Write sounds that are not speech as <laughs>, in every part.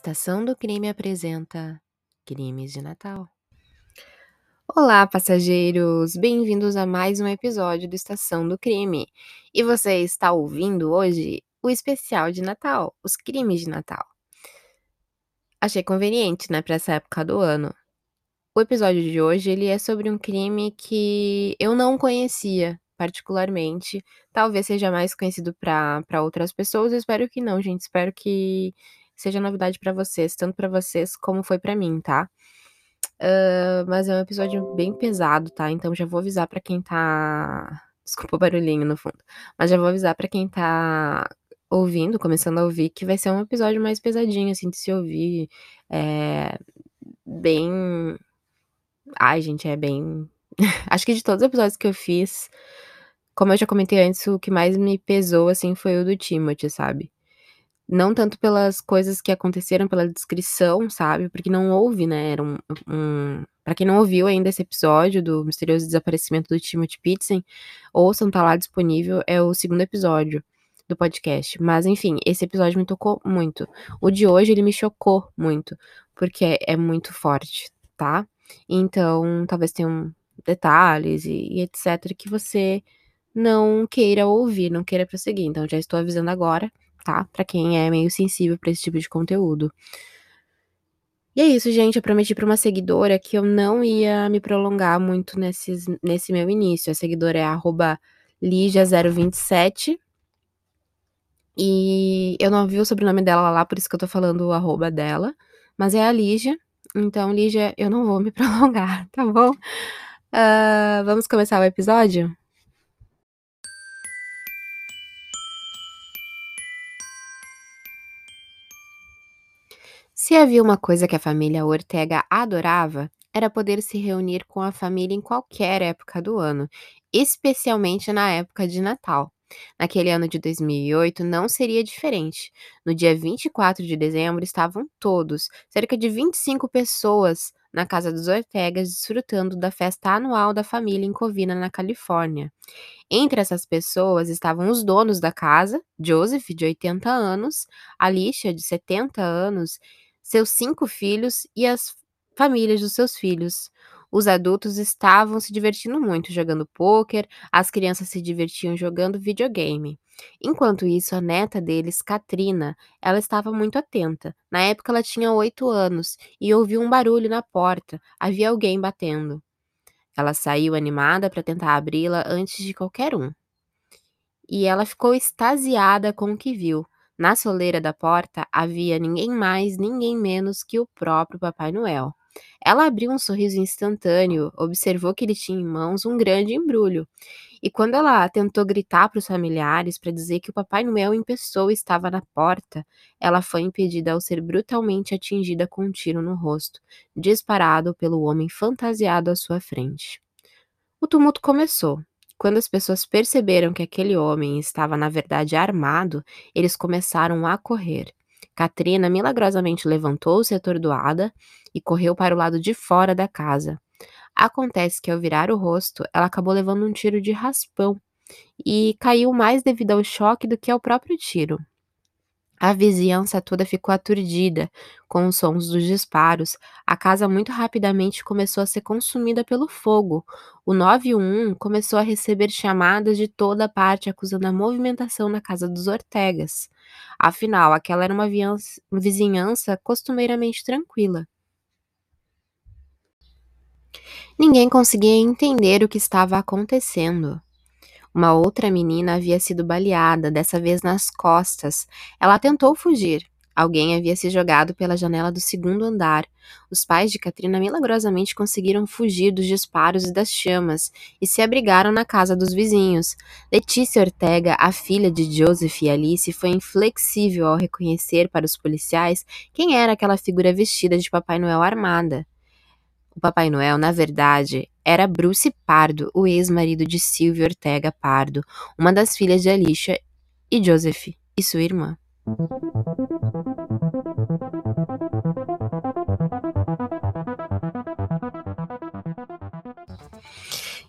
Estação do Crime apresenta Crimes de Natal. Olá, passageiros! Bem-vindos a mais um episódio do Estação do Crime. E você está ouvindo hoje o especial de Natal, os crimes de Natal. Achei conveniente, né, para essa época do ano. O episódio de hoje ele é sobre um crime que eu não conhecia particularmente. Talvez seja mais conhecido para outras pessoas. Eu espero que não, gente. Espero que seja novidade para vocês, tanto para vocês como foi para mim, tá? Uh, mas é um episódio bem pesado, tá? Então já vou avisar para quem tá. <laughs> Desculpa o barulhinho no fundo. Mas já vou avisar para quem tá ouvindo, começando a ouvir, que vai ser um episódio mais pesadinho, assim, de se ouvir. É... Bem. Ai, gente, é bem. <laughs> Acho que de todos os episódios que eu fiz, como eu já comentei antes, o que mais me pesou, assim, foi o do Timothy, sabe? Não tanto pelas coisas que aconteceram, pela descrição, sabe, porque não houve, né, era um um pra quem não ouviu ainda esse episódio do misterioso desaparecimento do Timothy Pitzen, ouçam, tá lá disponível, é o segundo episódio do podcast. Mas enfim, esse episódio me tocou muito. O de hoje, ele me chocou muito, porque é muito forte, tá. Então, talvez tenham detalhes e e etcétera, que você não queira ouvir, não queira prosseguir. Então já estou avisando agora tá? Pra quem é meio sensível pra esse tipo de conteúdo. E é isso, gente. Eu prometi pra uma seguidora que eu não ia me prolongar muito nesses, nesse meu início. A seguidora é Ligia027. E eu não vi o sobrenome dela lá, por isso que eu tô falando o arroba dela. Mas é a Lígia. Então, Lígia, eu não vou me <laughs> prolongar, tá bom? Uh, vamos começar o episódio? Se havia uma coisa que a família Ortega adorava, era poder se reunir com a família em qualquer época do ano, especialmente na época de Natal. Naquele ano de 2008 não seria diferente. No dia 24 de dezembro estavam todos, cerca de 25 pessoas, na casa dos Ortegas desfrutando da festa anual da família em Covina, na Califórnia. Entre essas pessoas estavam os donos da casa, Joseph, de 80 anos, Alicia, de 70 anos, seus cinco filhos e as famílias dos seus filhos. Os adultos estavam se divertindo muito jogando pôquer, as crianças se divertiam jogando videogame. Enquanto isso, a neta deles, Katrina, ela estava muito atenta. Na época ela tinha oito anos e ouviu um barulho na porta. Havia alguém batendo. Ela saiu animada para tentar abri-la antes de qualquer um. E ela ficou extasiada com o que viu. Na soleira da porta havia ninguém mais, ninguém menos que o próprio Papai Noel. Ela abriu um sorriso instantâneo, observou que ele tinha em mãos um grande embrulho. E quando ela tentou gritar para os familiares para dizer que o Papai Noel em pessoa estava na porta, ela foi impedida ao ser brutalmente atingida com um tiro no rosto, disparado pelo homem fantasiado à sua frente. O tumulto começou. Quando as pessoas perceberam que aquele homem estava na verdade armado, eles começaram a correr. Katrina milagrosamente levantou-se atordoada e correu para o lado de fora da casa. Acontece que ao virar o rosto, ela acabou levando um tiro de raspão e caiu mais devido ao choque do que ao próprio tiro. A vizinhança toda ficou aturdida com os sons dos disparos. A casa muito rapidamente começou a ser consumida pelo fogo. O 911 começou a receber chamadas de toda parte acusando a movimentação na casa dos Ortegas. Afinal, aquela era uma vizinhança costumeiramente tranquila. Ninguém conseguia entender o que estava acontecendo. Uma outra menina havia sido baleada, dessa vez nas costas. Ela tentou fugir. Alguém havia se jogado pela janela do segundo andar. Os pais de Katrina milagrosamente conseguiram fugir dos disparos e das chamas e se abrigaram na casa dos vizinhos. Letícia Ortega, a filha de Joseph e Alice, foi inflexível ao reconhecer para os policiais quem era aquela figura vestida de Papai Noel armada. O Papai Noel, na verdade, era Bruce Pardo, o ex-marido de Sylvia Ortega Pardo, uma das filhas de Alicia e Joseph, e sua irmã.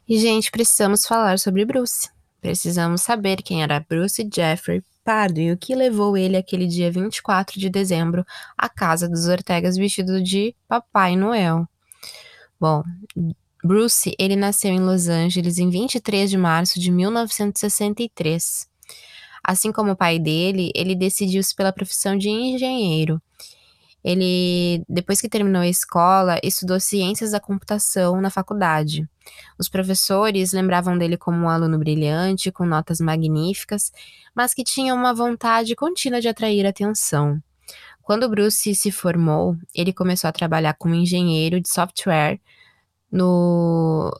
E, gente, precisamos falar sobre Bruce. Precisamos saber quem era Bruce Jeffrey pardo e o que levou ele aquele dia 24 de dezembro à casa dos Ortegas vestido de Papai Noel. Bom, Bruce, ele nasceu em Los Angeles em 23 de março de 1963. Assim como o pai dele, ele decidiu-se pela profissão de engenheiro. Ele, depois que terminou a escola, estudou ciências da computação na faculdade. Os professores lembravam dele como um aluno brilhante, com notas magníficas, mas que tinha uma vontade contínua de atrair atenção. Quando Bruce se formou, ele começou a trabalhar como engenheiro de software no.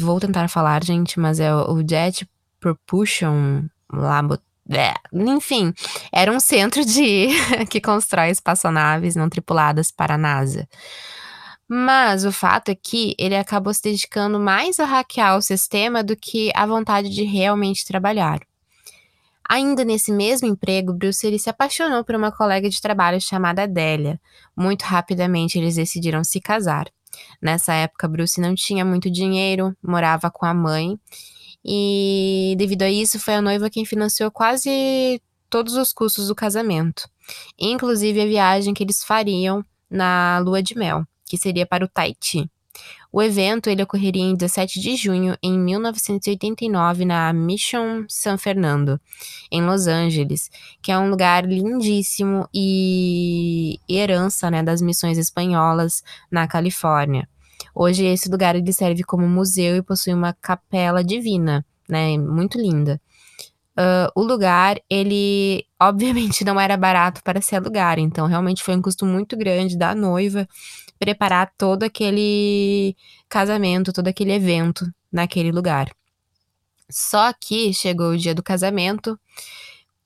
Vou tentar falar, gente, mas é o Jet Propulsion Labo. É, enfim, era um centro de <laughs> que constrói espaçonaves não tripuladas para a NASA. Mas o fato é que ele acabou se dedicando mais a hackear o sistema do que a vontade de realmente trabalhar. Ainda nesse mesmo emprego, Bruce ele se apaixonou por uma colega de trabalho chamada Adélia. Muito rapidamente eles decidiram se casar. Nessa época, Bruce não tinha muito dinheiro, morava com a mãe, e devido a isso, foi a noiva quem financiou quase todos os custos do casamento, inclusive a viagem que eles fariam na lua de mel, que seria para o Tahiti. O evento ele ocorreria em 17 de junho em 1989 na Mission San Fernando, em Los Angeles, que é um lugar lindíssimo e herança né, das missões espanholas na Califórnia. Hoje esse lugar ele serve como museu e possui uma capela divina, né, muito linda. Uh, o lugar, ele obviamente <laughs> não era barato para se alugar, então realmente foi um custo muito grande da noiva preparar todo aquele casamento, todo aquele evento naquele lugar. Só que chegou o dia do casamento.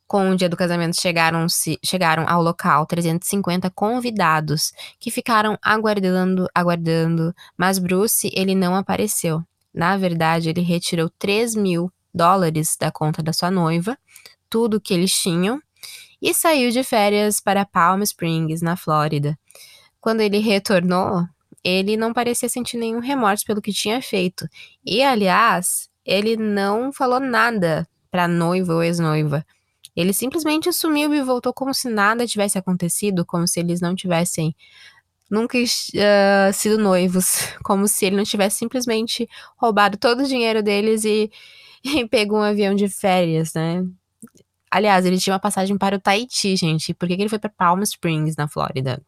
Com o dia do casamento chegaram, -se, chegaram ao local 350 convidados que ficaram aguardando, aguardando, mas Bruce ele não apareceu. Na verdade, ele retirou 3 mil dólares da conta da sua noiva, tudo que eles tinham, e saiu de férias para Palm Springs, na Flórida. Quando ele retornou, ele não parecia sentir nenhum remorso pelo que tinha feito. E, aliás, ele não falou nada para noiva ou ex-noiva. Ele simplesmente sumiu e voltou como se nada tivesse acontecido, como se eles não tivessem nunca uh, sido noivos, <laughs> como se ele não tivesse simplesmente roubado todo o dinheiro deles e, <laughs> e pegou um avião de férias, né? Aliás, ele tinha uma passagem para o Tahiti, gente. Por que, que ele foi para Palm Springs, na Flórida?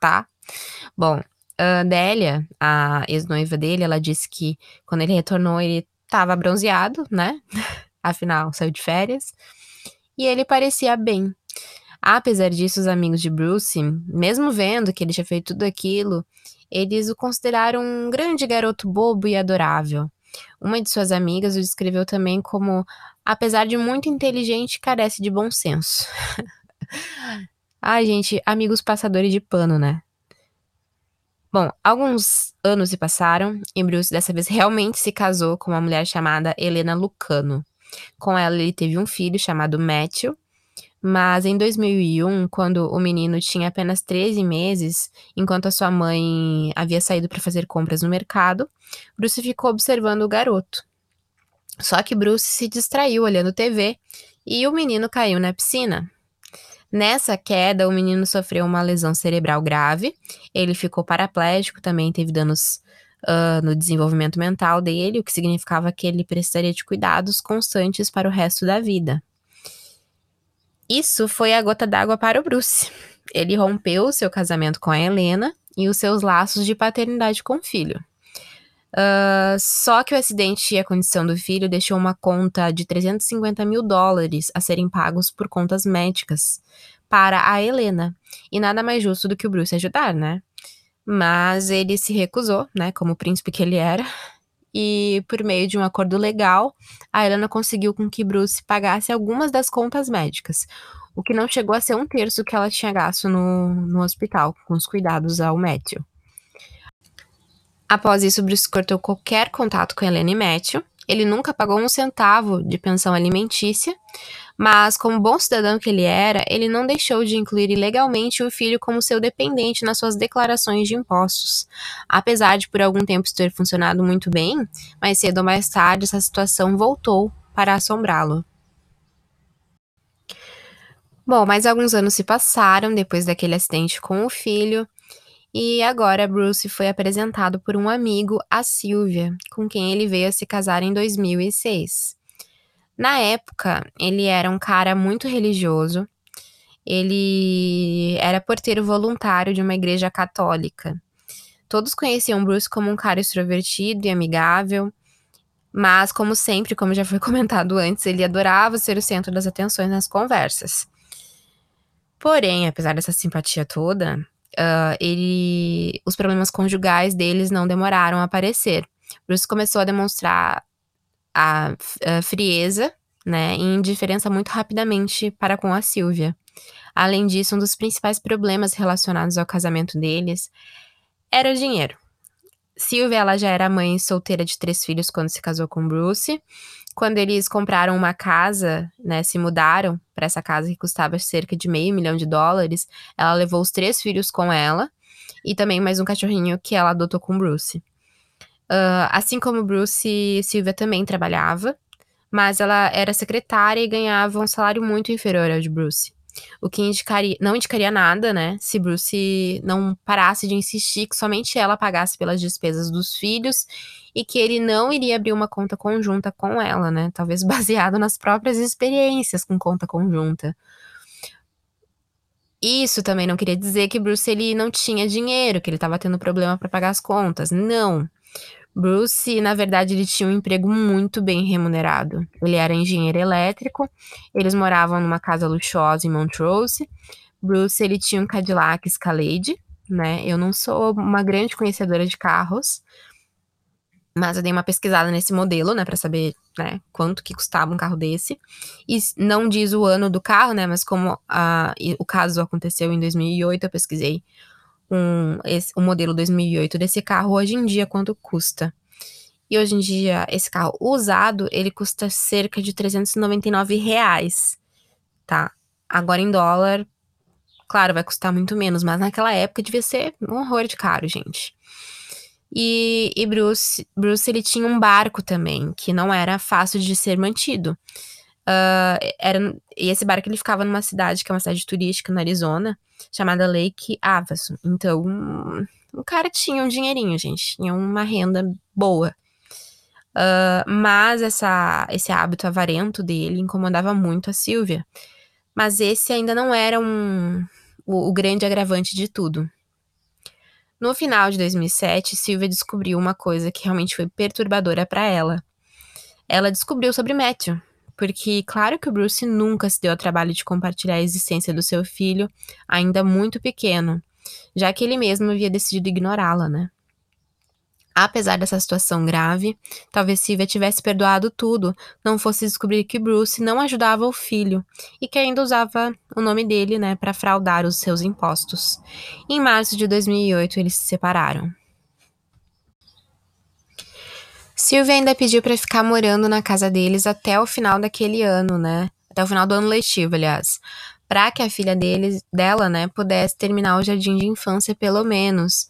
Tá? Bom, a a ex-noiva dele, ela disse que quando ele retornou, ele tava bronzeado, né? <laughs> Afinal, saiu de férias. E ele parecia bem. Apesar disso, os amigos de Bruce, mesmo vendo que ele tinha feito tudo aquilo, eles o consideraram um grande garoto bobo e adorável. Uma de suas amigas o descreveu também como, apesar de muito inteligente, carece de bom senso. <laughs> Ai, gente, amigos passadores de pano, né? Bom, alguns anos se passaram e Bruce dessa vez realmente se casou com uma mulher chamada Helena Lucano. Com ela ele teve um filho chamado Matthew, mas em 2001, quando o menino tinha apenas 13 meses, enquanto a sua mãe havia saído para fazer compras no mercado, Bruce ficou observando o garoto. Só que Bruce se distraiu olhando TV e o menino caiu na piscina. Nessa queda, o menino sofreu uma lesão cerebral grave, ele ficou paraplégico, também teve danos uh, no desenvolvimento mental dele, o que significava que ele precisaria de cuidados constantes para o resto da vida. Isso foi a gota d'água para o Bruce. Ele rompeu seu casamento com a Helena e os seus laços de paternidade com o filho. Uh, só que o acidente e a condição do filho deixou uma conta de 350 mil dólares a serem pagos por contas médicas para a Helena. E nada mais justo do que o Bruce ajudar, né? Mas ele se recusou, né? Como príncipe que ele era. E por meio de um acordo legal, a Helena conseguiu com que Bruce pagasse algumas das contas médicas. O que não chegou a ser um terço que ela tinha gasto no, no hospital, com os cuidados ao Matthew. Após isso, Bruce cortou qualquer contato com Helena e Matthew. Ele nunca pagou um centavo de pensão alimentícia, mas, como bom cidadão que ele era, ele não deixou de incluir ilegalmente o filho como seu dependente nas suas declarações de impostos. Apesar de por algum tempo isso ter funcionado muito bem, mais cedo ou mais tarde essa situação voltou para assombrá-lo. Bom, mais alguns anos se passaram depois daquele acidente com o filho, e agora Bruce foi apresentado por um amigo a Sylvia, com quem ele veio a se casar em 2006. Na época, ele era um cara muito religioso, ele era porteiro voluntário de uma igreja católica. Todos conheciam Bruce como um cara extrovertido e amigável, mas, como sempre, como já foi <laughs> comentado antes, ele adorava ser o centro das atenções nas conversas. Porém, apesar dessa simpatia toda, uh, ele, os problemas conjugais deles não demoraram a aparecer. Bruce começou a demonstrar a, a frieza, né, e indiferença muito rapidamente para com a Silvia. Além disso, um dos principais problemas relacionados ao casamento deles era o dinheiro. Sylvia, ela já era mãe solteira de três filhos quando se casou com Bruce. Quando eles compraram uma casa, né, se mudaram para essa casa que custava cerca de meio milhão de dólares, ela levou os três filhos com ela e também mais um cachorrinho que ela adotou com Bruce. Uh, assim como Bruce, Sylvia também trabalhava, mas ela era secretária e ganhava um salário muito inferior ao de Bruce. O que indicaria, não indicaria nada, né? Se Bruce não parasse de insistir que somente ela pagasse pelas despesas dos filhos e que ele não iria abrir uma conta conjunta com ela, né? Talvez <laughs> baseado nas próprias experiências com conta conjunta. Isso também não queria dizer que Bruce ele não tinha dinheiro, que ele estava tendo problema para pagar as contas. Não. Bruce, na verdade, ele tinha um emprego muito bem remunerado. Ele era engenheiro elétrico, eles moravam numa casa luxuosa em Montrose. Bruce, ele tinha um Cadillac Escalade, né? Eu não sou uma grande conhecedora de carros, mas eu dei uma pesquisada nesse modelo, né, para saber, né, quanto que custava um carro desse. E não diz o ano do carro, né, mas como a, o caso aconteceu em 2008, eu pesquisei um, esse, o modelo 2008 desse carro hoje em dia quanto custa. E hoje em dia, esse carro usado, ele custa cerca de 399 reais, tá? Agora em dólar, claro, vai custar muito menos, mas naquela época devia ser um horror de caro, gente. E, e Bruce, Bruce, ele tinha um barco também, que não era fácil de ser mantido. Uh, era, e esse barco ele ficava numa cidade que é uma cidade turística no Arizona, chamada Lake Havasu. Então, o cara tinha um dinheirinho, gente, tinha uma renda boa. Uh, mas essa, esse hábito avarento dele incomodava muito a Silvia. Mas esse ainda não era um, o, o grande agravante de tudo. No final de 2007, Silvia descobriu uma coisa que realmente foi perturbadora para ela. Ela descobriu sobre Matthew, porque claro que o Bruce nunca se deu ao trabalho de compartilhar a existência do seu filho, ainda muito pequeno, já que ele mesmo havia decidido ignorá-la, né? Apesar dessa situação grave, talvez Sylvia tivesse perdoado tudo, não fosse descobrir que Bruce não ajudava o filho e que ainda usava o nome dele, né, para fraudar os seus impostos. Em março de 2008, eles se separaram. Silvia ainda pediu para ficar morando na casa deles até o final daquele ano, né? Até o final do ano letivo, aliás. Para que a filha deles, dela, né, pudesse terminar o jardim de infância pelo menos.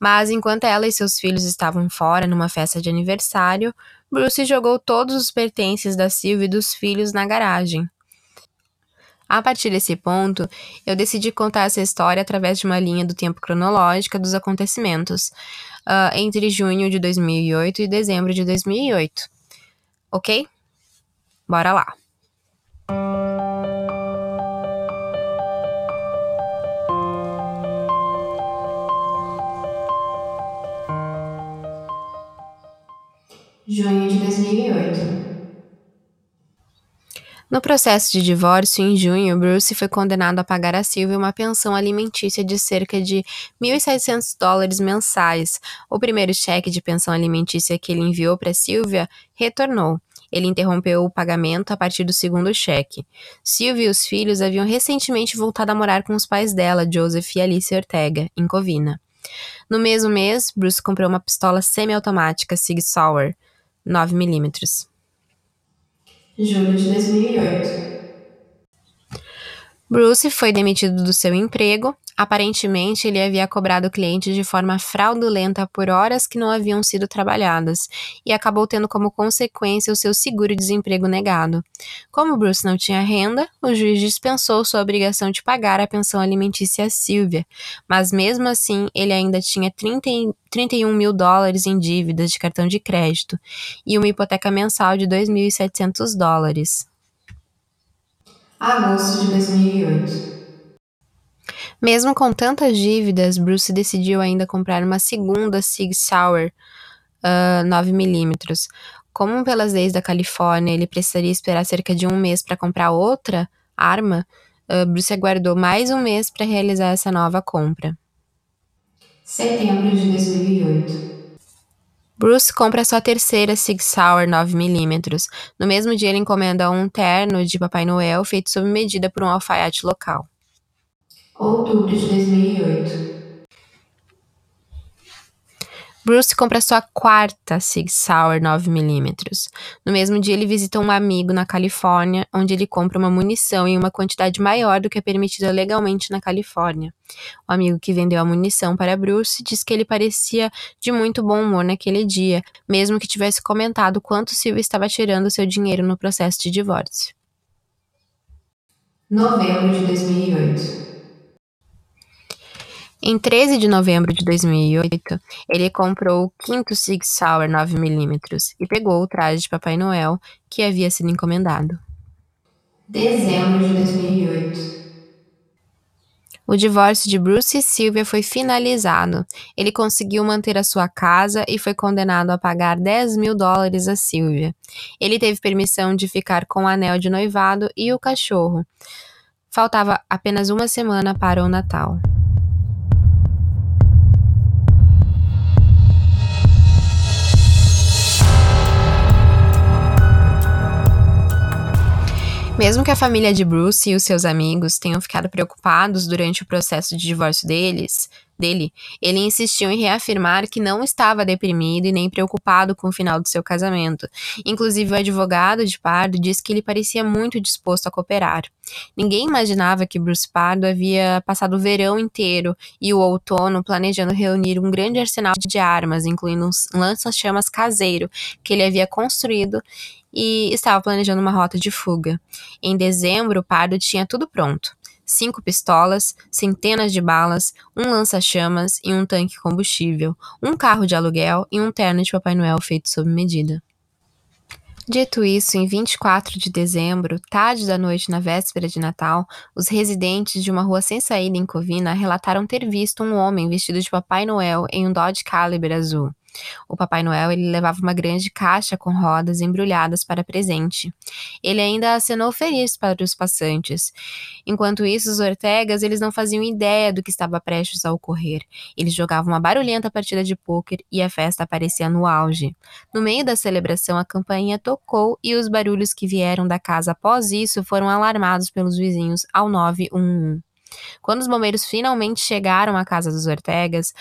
Mas enquanto ela e seus filhos estavam fora numa festa de aniversário, Bruce jogou todos os pertences da Silvia e dos filhos na garagem. A partir desse ponto, eu decidi contar essa história através de uma linha do tempo cronológica dos acontecimentos, uh, entre junho de 2008 e dezembro de 2008. Ok? Bora lá! Junho de 2008 no processo de divórcio, em junho, Bruce foi condenado a pagar a Sylvia uma pensão alimentícia de cerca de 1.600 dólares mensais. O primeiro cheque de pensão alimentícia que ele enviou para Sylvia retornou. Ele interrompeu o pagamento a partir do segundo cheque. Sylvia e os filhos haviam recentemente voltado a morar com os pais dela, Joseph e Alice Ortega, em Covina. No mesmo mês, Bruce comprou uma pistola semiautomática Sig Sauer 9mm julho de 2008. Bruce foi demitido do seu emprego. Aparentemente, ele havia cobrado clientes de forma fraudulenta por horas que não haviam sido trabalhadas e acabou tendo como consequência o seu seguro-desemprego negado. Como Bruce não tinha renda, o juiz dispensou sua obrigação de pagar a pensão alimentícia a Sylvia, mas mesmo assim ele ainda tinha 30, 31 mil dólares em dívidas de cartão de crédito e uma hipoteca mensal de 2.700 dólares. Agosto de 2008. Mesmo com tantas dívidas, Bruce decidiu ainda comprar uma segunda Sig Sauer uh, 9mm. Como pelas leis da Califórnia ele precisaria esperar cerca de um mês para comprar outra arma, uh, Bruce aguardou mais um mês para realizar essa nova compra. Setembro de 2008. Bruce compra sua terceira Sig Sauer 9mm. No mesmo dia, ele encomenda um terno de Papai Noel feito sob medida por um alfaiate local. Outubro de 2008. Bruce compra sua quarta Sig Sauer 9mm. No mesmo dia, ele visita um amigo na Califórnia, onde ele compra uma munição em uma quantidade maior do que é permitida legalmente na Califórnia. O amigo que vendeu a munição para Bruce diz que ele parecia de muito bom humor naquele dia, mesmo que tivesse comentado quanto Silvia estava tirando seu dinheiro no processo de divórcio. Novembro de 2008. Em 13 de novembro de 2008, ele comprou o quinto Sig Sauer 9mm e pegou o traje de Papai Noel que havia sido encomendado. Dezembro de 2008. O divórcio de Bruce e Sylvia foi finalizado. Ele conseguiu manter a sua casa e foi condenado a pagar 10 mil dólares a Sylvia. Ele teve permissão de ficar com o anel de noivado e o cachorro. Faltava apenas uma semana para o Natal. Mesmo que a família de Bruce e os seus amigos tenham ficado preocupados durante o processo de divórcio deles, dele, ele insistiu em reafirmar que não estava deprimido e nem preocupado com o final do seu casamento. Inclusive, o advogado de Pardo disse que ele parecia muito disposto a cooperar. Ninguém imaginava que Bruce Pardo havia passado o verão inteiro e o outono planejando reunir um grande arsenal de armas, incluindo um lança-chamas caseiro que ele havia construído e estava planejando uma rota de fuga. Em dezembro, Pardo tinha tudo pronto: cinco pistolas, centenas de balas, um lança-chamas e um tanque combustível, um carro de aluguel e um terno de Papai Noel feito sob medida. Dito isso, em 24 de dezembro, tarde da noite na véspera de Natal, os residentes de uma rua sem saída em Covina relataram ter visto um homem vestido de Papai Noel em um Dodge Caliber azul. O Papai Noel ele levava uma grande caixa com rodas embrulhadas para presente. Ele ainda acenou feliz para os passantes. Enquanto isso, os Ortegas eles não faziam ideia do que estava prestes a ocorrer. Eles jogavam uma barulhenta partida de pôquer e a festa aparecia no auge. No meio da celebração, a campainha tocou e os barulhos que vieram da casa após isso foram alarmados pelos vizinhos ao 911. Quando os bombeiros finalmente chegaram à casa dos Ortegas,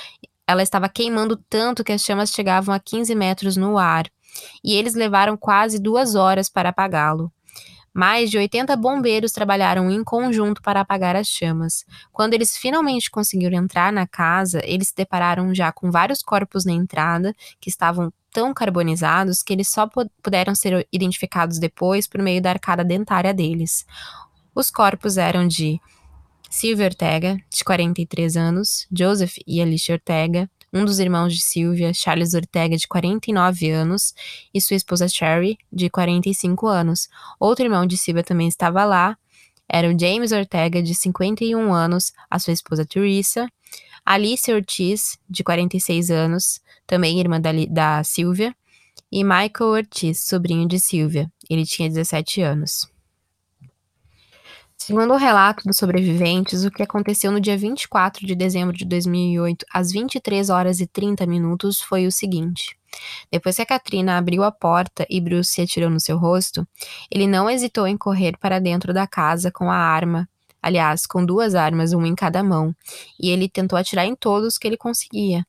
ela estava queimando tanto que as chamas chegavam a 15 metros no ar, e eles levaram quase duas horas para apagá-lo. Mais de 80 bombeiros trabalharam em conjunto para apagar as chamas. Quando eles finalmente conseguiram entrar na casa, eles se depararam já com vários corpos na entrada que estavam tão carbonizados que eles só puderam ser identificados depois por meio da arcada dentária deles. Os corpos eram de Silvia Ortega, de 43 anos, Joseph e Alicia Ortega, um dos irmãos de Silvia, Charles Ortega, de 49 anos, e sua esposa Sherry, de 45 anos. Outro irmão de Silvia também estava lá, era o James Ortega, de 51 anos, a sua esposa Teresa, Alice Ortiz, de 46 anos, também irmã da, da Silvia, e Michael Ortiz, sobrinho de Silvia, ele tinha 17 anos. Segundo o relato dos sobreviventes, o que aconteceu no dia 24 de dezembro de 2008, às 23 horas e 30 minutos, foi o seguinte. Depois que a Katrina abriu a porta e Bruce se atirou no seu rosto, ele não hesitou em correr para dentro da casa com a arma aliás, com duas armas, uma em cada mão, e ele tentou atirar em todos que ele conseguia.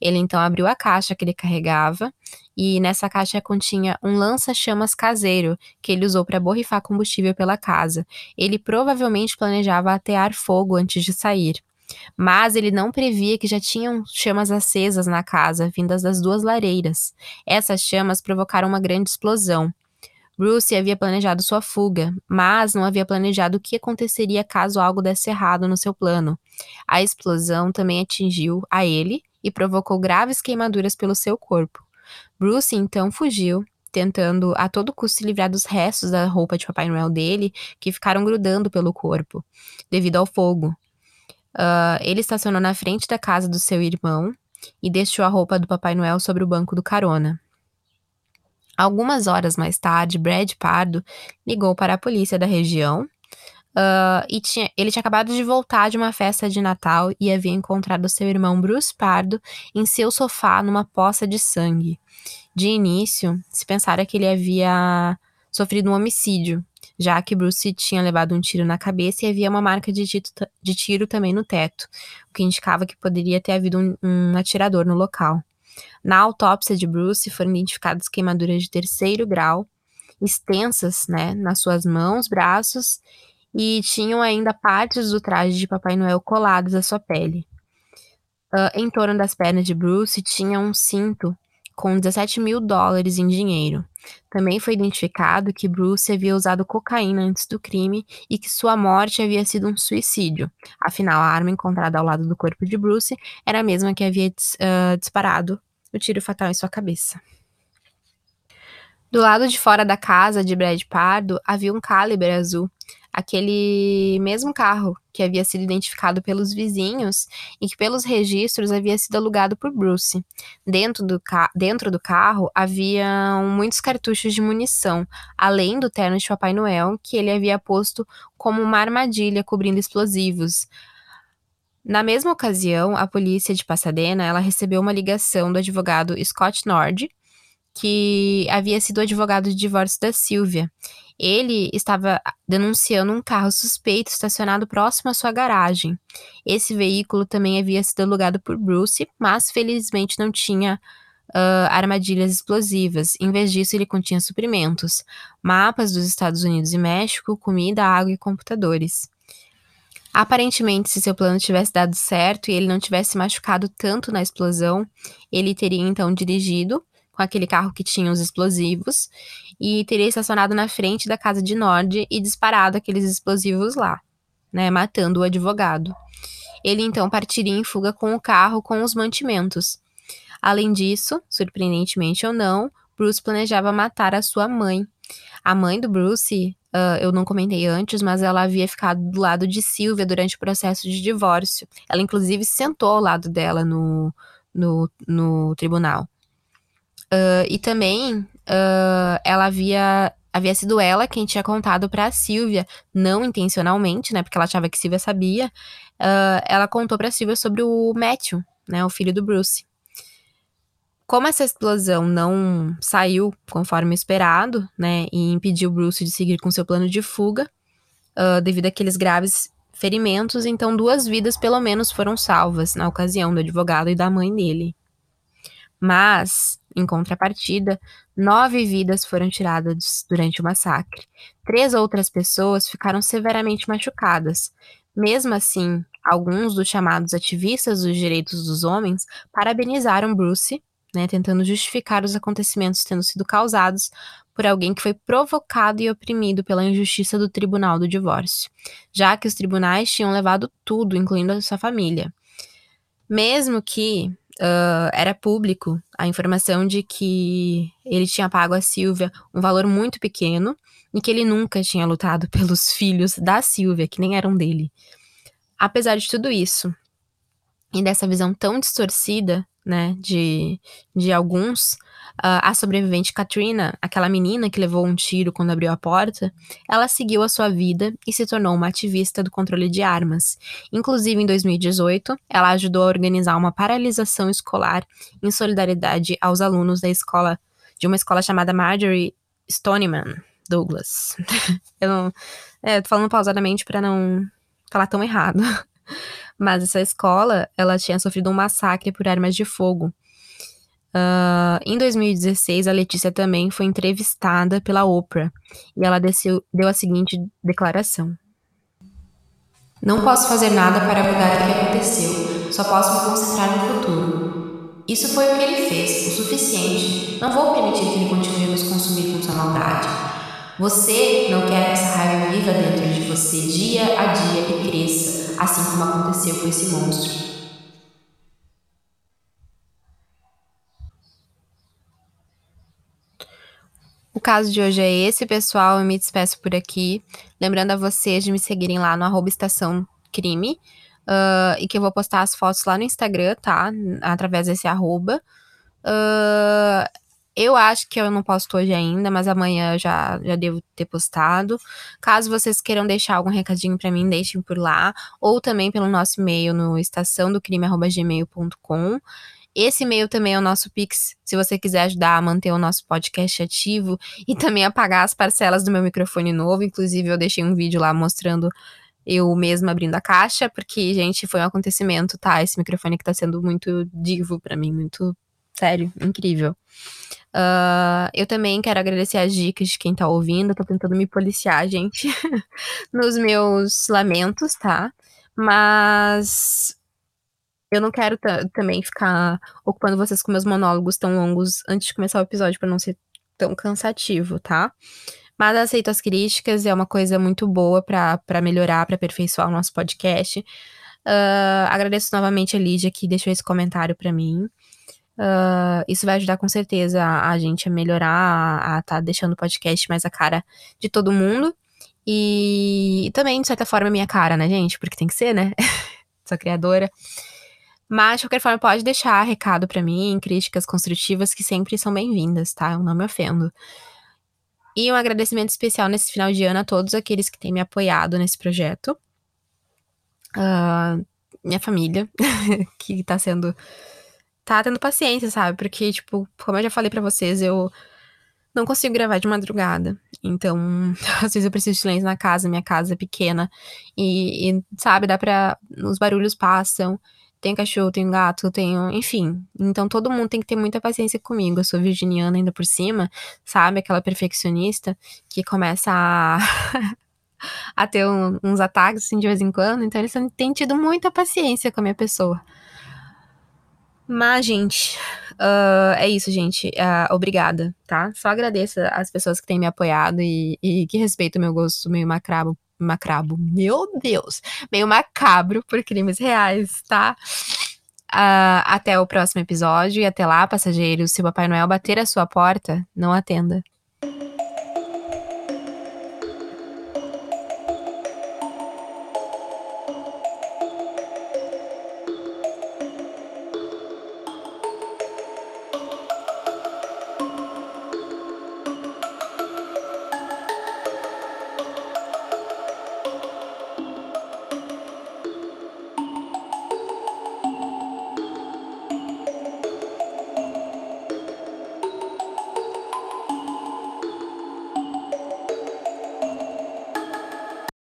Ele então abriu a caixa que ele carregava, e nessa caixa continha um lança-chamas caseiro que ele usou para borrifar combustível pela casa. Ele provavelmente planejava atear fogo antes de sair. Mas ele não previa que já tinham chamas acesas na casa, vindas das duas lareiras. Essas chamas provocaram uma grande explosão. Bruce havia planejado sua fuga, mas não havia planejado o que aconteceria caso algo desse errado no seu plano. A explosão também atingiu a ele e provocou graves queimaduras pelo seu corpo. Bruce então fugiu, tentando a todo custo se livrar dos restos da roupa de Papai Noel dele, que ficaram grudando pelo corpo, devido ao fogo. Uh, ele estacionou na frente da casa do seu irmão e deixou a roupa do Papai Noel sobre o banco do carona. Algumas horas mais tarde, Brad Pardo ligou para a polícia da região uh, e tinha, ele tinha acabado de voltar de uma festa de Natal e havia encontrado seu irmão Bruce Pardo em seu sofá numa poça de sangue. De início, se pensara que ele havia sofrido um homicídio, já que Bruce tinha levado um tiro na cabeça e havia uma marca de, tiro, de tiro também no teto, o que indicava que poderia ter havido um, um atirador no local. Na autópsia de Bruce foram identificadas queimaduras de terceiro grau, extensas, né, nas suas mãos, braços, e tinham ainda partes do traje de Papai Noel coladas à sua pele. Uh, em torno das pernas de Bruce tinha um cinto com 17 mil dólares em dinheiro. Também foi identificado que Bruce havia usado cocaína antes do crime e que sua morte havia sido um suicídio. Afinal, a arma encontrada ao lado do corpo de Bruce era a mesma que havia uh, disparado o tiro fatal em sua cabeça. Do lado de fora da casa de Brad Pardo havia um Caliber azul, aquele mesmo carro que havia sido identificado pelos vizinhos e que, pelos registros, havia sido alugado por Bruce. Dentro do, dentro do carro havia muitos cartuchos de munição, além do terno de Papai Noel que ele havia posto como uma armadilha cobrindo explosivos. Na mesma ocasião, a polícia de Pasadena ela recebeu uma ligação do advogado Scott Nord, que havia sido advogado de divórcio da Silvia. Ele estava denunciando um carro suspeito estacionado próximo à sua garagem. Esse veículo também havia sido alugado por Bruce, mas felizmente não tinha uh, armadilhas explosivas. Em vez disso, ele continha suprimentos, mapas dos Estados Unidos e México, comida, água e computadores. Aparentemente, se seu plano tivesse dado certo e ele não tivesse machucado tanto na explosão, ele teria então dirigido com aquele carro que tinha os explosivos e teria estacionado na frente da casa de Nord e disparado aqueles explosivos lá, né, matando o advogado. Ele então partiria em fuga com o carro com os mantimentos. Além disso, surpreendentemente ou não, Bruce planejava matar a sua mãe. A mãe do Bruce Uh, eu não comentei antes, mas ela havia ficado do lado de Silvia durante o processo de divórcio. Ela, inclusive, sentou ao lado dela no, no, no tribunal. Uh, e também uh, ela havia. Havia sido ela quem tinha contado para Silvia, não intencionalmente, né? Porque ela achava que Silvia sabia. ela contou para Silvia sobre o Matthew, né? O filho do Bruce. Como essa explosão não saiu conforme esperado, né, e impediu Bruce de seguir com seu plano de fuga, uh, devido àqueles graves ferimentos, então duas vidas pelo menos foram salvas na ocasião do advogado e da mãe dele. Mas, em contrapartida, nove vidas foram tiradas durante o massacre. Três outras pessoas ficaram severamente machucadas. Mesmo assim, alguns dos chamados ativistas dos direitos dos homens parabenizaram Bruce né, tentando justificar os acontecimentos tendo sido causados por alguém que foi provocado e oprimido pela injustiça do tribunal do divórcio, já que os tribunais tinham levado tudo, incluindo a sua família. Mesmo que uh, era público a informação de que ele tinha pago a Silvia um valor muito pequeno e que ele nunca tinha lutado <laughs> pelos filhos da Silvia, que nem eram dele. Apesar de tudo isso, e dessa visão tão distorcida, né, de, de alguns, uh, a sobrevivente Katrina, aquela menina que levou um tiro quando abriu a porta, ela seguiu a sua vida e se tornou uma ativista do controle de armas. Inclusive, em 2018, ela ajudou a organizar uma paralisação escolar em solidariedade aos alunos da escola, de uma escola chamada Marjorie Stoneman Douglas. <laughs> Eu não. É, tô falando pausadamente para não falar tão errado. Mas essa escola, ela tinha sofrido um massacre por armas de fogo. Uh, em 2016, a Letícia também foi entrevistada pela Oprah e ela desceu, deu a seguinte declaração: Não posso fazer nada para mudar o que aconteceu, só posso me concentrar no futuro. Isso foi o que ele fez, o suficiente. Não vou permitir que ele continue nos consumir com sua maldade. Você não quer que essa raiva viva dentro de você dia a dia e cresça, assim como aconteceu com esse monstro. O caso de hoje é esse, pessoal. Eu me despeço por aqui. Lembrando a vocês de me seguirem lá no estação crime. Uh, e que eu vou postar as fotos lá no Instagram, tá? Através desse arroba. Uh, eu acho que eu não posto hoje ainda, mas amanhã já, já devo ter postado. Caso vocês queiram deixar algum recadinho para mim, deixem por lá. Ou também pelo nosso e-mail no estaçãodocrime.gmail.com. Esse e-mail também é o nosso Pix, se você quiser ajudar a manter o nosso podcast ativo e também a pagar as parcelas do meu microfone novo. Inclusive, eu deixei um vídeo lá mostrando eu mesma abrindo a caixa, porque, gente, foi um acontecimento, tá? Esse microfone que tá sendo muito divo para mim, muito sério, incrível. Uh, eu também quero agradecer as dicas de quem tá ouvindo. Tô tentando me policiar, gente, <laughs> nos meus lamentos, tá? Mas eu não quero também ficar ocupando vocês com meus monólogos tão longos antes de começar o episódio para não ser tão cansativo, tá? Mas aceito as críticas, é uma coisa muito boa para melhorar, para aperfeiçoar o nosso podcast. Uh, agradeço novamente a Lídia que deixou esse comentário para mim. Uh, isso vai ajudar com certeza a, a gente a melhorar, a estar tá deixando o podcast mais a cara de todo mundo. E, também, de certa forma, minha cara, né, gente? Porque tem que ser, né? <laughs> Sou criadora. Mas, de qualquer forma, pode deixar recado para mim, críticas construtivas que sempre são bem-vindas, tá? Eu não me ofendo. E um agradecimento especial nesse final de ano a todos aqueles que têm me apoiado nesse projeto. Uh, minha família, <laughs> que tá sendo. Tá tendo paciência, sabe? Porque, tipo, como eu já falei para vocês, eu não consigo gravar de madrugada. Então, <laughs> às vezes eu preciso de silêncio na casa, minha casa é pequena. E, e sabe, dá pra. Os barulhos passam tenho cachorro, tenho gato, tenho. Enfim. Então todo mundo tem que ter muita paciência comigo. Eu sou virginiana ainda por cima, sabe? Aquela perfeccionista que começa a. <laughs> a ter um, uns ataques assim de vez em quando. Então eles têm tido muita paciência com a minha pessoa. Mas, gente, uh, é isso, gente. Uh, obrigada, tá? Só agradeço as pessoas que têm me apoiado e, e que respeitam meu gosto meio macrabo macrabo, meu Deus, meio macabro por crimes reais, tá? Uh, até o próximo episódio e até lá, passageiros. Se o Papai Noel bater a sua porta, não atenda.